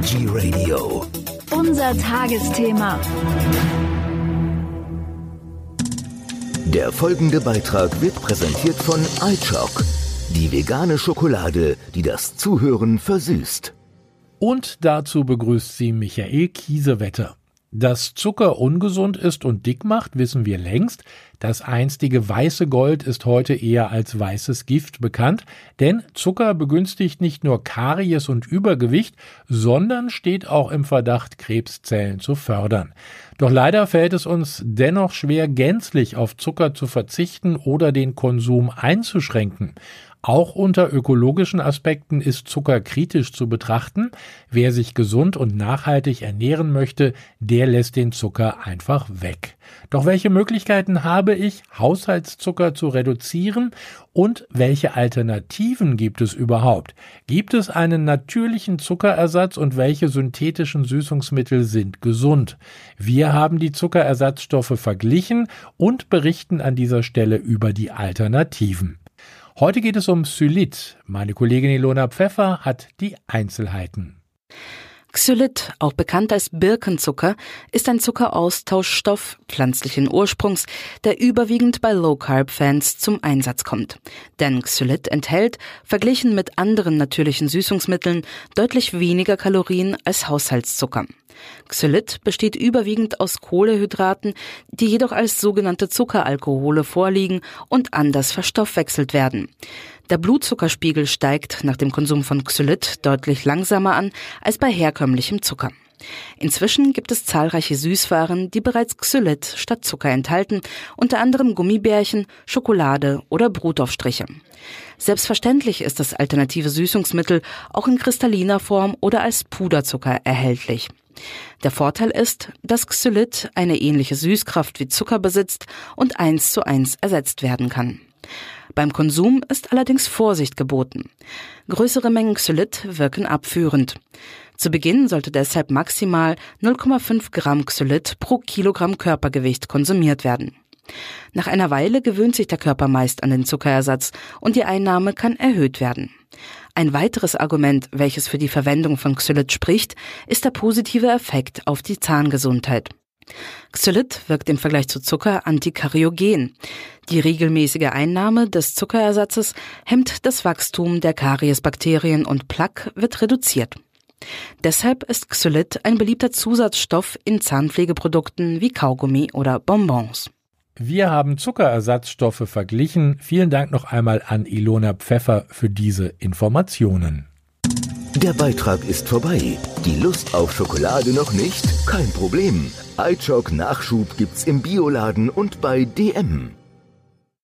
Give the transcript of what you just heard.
Energy Radio. Unser Tagesthema. Der folgende Beitrag wird präsentiert von iChock, die vegane Schokolade, die das Zuhören versüßt. Und dazu begrüßt sie Michael Kiesewetter. Dass Zucker ungesund ist und dick macht, wissen wir längst. Das einstige weiße Gold ist heute eher als weißes Gift bekannt, denn Zucker begünstigt nicht nur Karies und Übergewicht, sondern steht auch im Verdacht, Krebszellen zu fördern. Doch leider fällt es uns dennoch schwer, gänzlich auf Zucker zu verzichten oder den Konsum einzuschränken. Auch unter ökologischen Aspekten ist Zucker kritisch zu betrachten. Wer sich gesund und nachhaltig ernähren möchte, der lässt den Zucker einfach weg. Doch welche Möglichkeiten habe ich, Haushaltszucker zu reduzieren und welche Alternativen gibt es überhaupt? Gibt es einen natürlichen Zuckerersatz und welche synthetischen Süßungsmittel sind gesund? Wir haben die Zuckerersatzstoffe verglichen und berichten an dieser Stelle über die Alternativen. Heute geht es um Xylit. Meine Kollegin Ilona Pfeffer hat die Einzelheiten. Xylit, auch bekannt als Birkenzucker, ist ein Zuckeraustauschstoff pflanzlichen Ursprungs, der überwiegend bei Low-Carb-Fans zum Einsatz kommt. Denn Xylit enthält, verglichen mit anderen natürlichen Süßungsmitteln, deutlich weniger Kalorien als Haushaltszucker. Xylit besteht überwiegend aus Kohlehydraten, die jedoch als sogenannte Zuckeralkohole vorliegen und anders verstoffwechselt werden. Der Blutzuckerspiegel steigt nach dem Konsum von Xylit deutlich langsamer an als bei herkömmlichem Zucker. Inzwischen gibt es zahlreiche Süßwaren, die bereits Xylit statt Zucker enthalten, unter anderem Gummibärchen, Schokolade oder Brotaufstriche. Selbstverständlich ist das alternative Süßungsmittel auch in kristalliner Form oder als Puderzucker erhältlich. Der Vorteil ist, dass Xylit eine ähnliche Süßkraft wie Zucker besitzt und eins zu eins ersetzt werden kann. Beim Konsum ist allerdings Vorsicht geboten. Größere Mengen Xylit wirken abführend. Zu Beginn sollte deshalb maximal 0,5 Gramm Xylit pro Kilogramm Körpergewicht konsumiert werden. Nach einer Weile gewöhnt sich der Körper meist an den Zuckerersatz und die Einnahme kann erhöht werden. Ein weiteres Argument, welches für die Verwendung von Xylit spricht, ist der positive Effekt auf die Zahngesundheit. Xylit wirkt im Vergleich zu Zucker antikariogen. Die regelmäßige Einnahme des Zuckerersatzes hemmt das Wachstum der Kariesbakterien und Plaque wird reduziert. Deshalb ist Xylit ein beliebter Zusatzstoff in Zahnpflegeprodukten wie Kaugummi oder Bonbons. Wir haben Zuckerersatzstoffe verglichen. Vielen Dank noch einmal an Ilona Pfeffer für diese Informationen. Der Beitrag ist vorbei. Die Lust auf Schokolade noch nicht? Kein Problem. iChock Nachschub gibt's im Bioladen und bei DM.